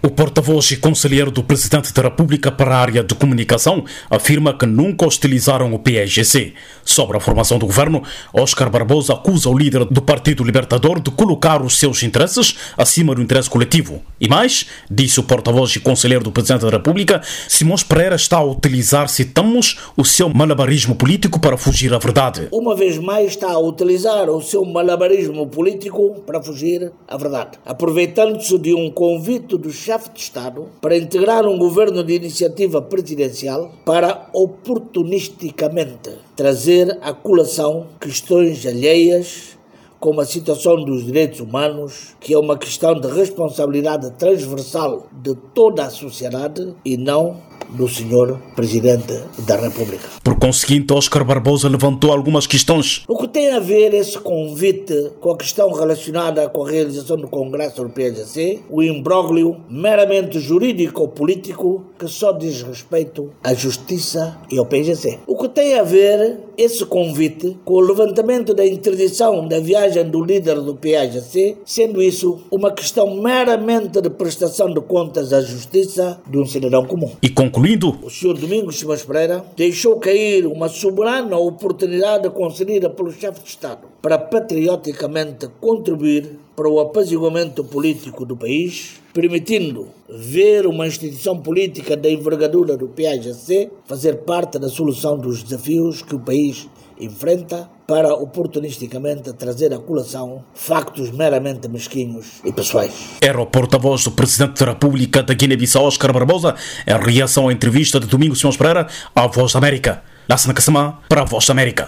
O porta-voz e conselheiro do Presidente da República para a área de comunicação afirma que nunca hostilizaram o PSGC. Sobre a formação do governo, Oscar Barbosa acusa o líder do Partido Libertador de colocar os seus interesses acima do interesse coletivo. E mais, disse o porta-voz e conselheiro do Presidente da República, Simões Pereira está a utilizar, citamos, o seu malabarismo político para fugir à verdade. Uma vez mais está a utilizar o seu malabarismo político para fugir à verdade, aproveitando-se de um convite dos chefe de Estado para integrar um governo de iniciativa presidencial para oportunisticamente trazer à colação questões alheias como a situação dos direitos humanos, que é uma questão de responsabilidade transversal de toda a sociedade e não do senhor Presidente da República. Por conseguinte, Oscar Barbosa levantou algumas questões. O que tem a ver esse convite com a questão relacionada com a realização do Congresso do PSC, o imbróglio meramente jurídico-político que só diz respeito à Justiça e ao PSC. O que tem a ver esse convite com o levantamento da interdição da viagem do líder do PSC, sendo isso uma questão meramente de prestação de contas à Justiça de um cidadão comum. E concluindo, o senhor Domingos Simões Pereira deixou cair uma soberana oportunidade concedida pelo chefe de Estado para patrioticamente contribuir para o apaziguamento político do país, permitindo ver uma instituição política da envergadura do PAGC fazer parte da solução dos desafios que o país enfrenta para oportunisticamente trazer à colação factos meramente mesquinhos e pessoais. Era o porta-voz do Presidente da República da Guiné-Bissau, Oscar Barbosa, em reação à entrevista de Domingos Simões Pereira à Voz da América. Lassana Kassama para a Voz da América.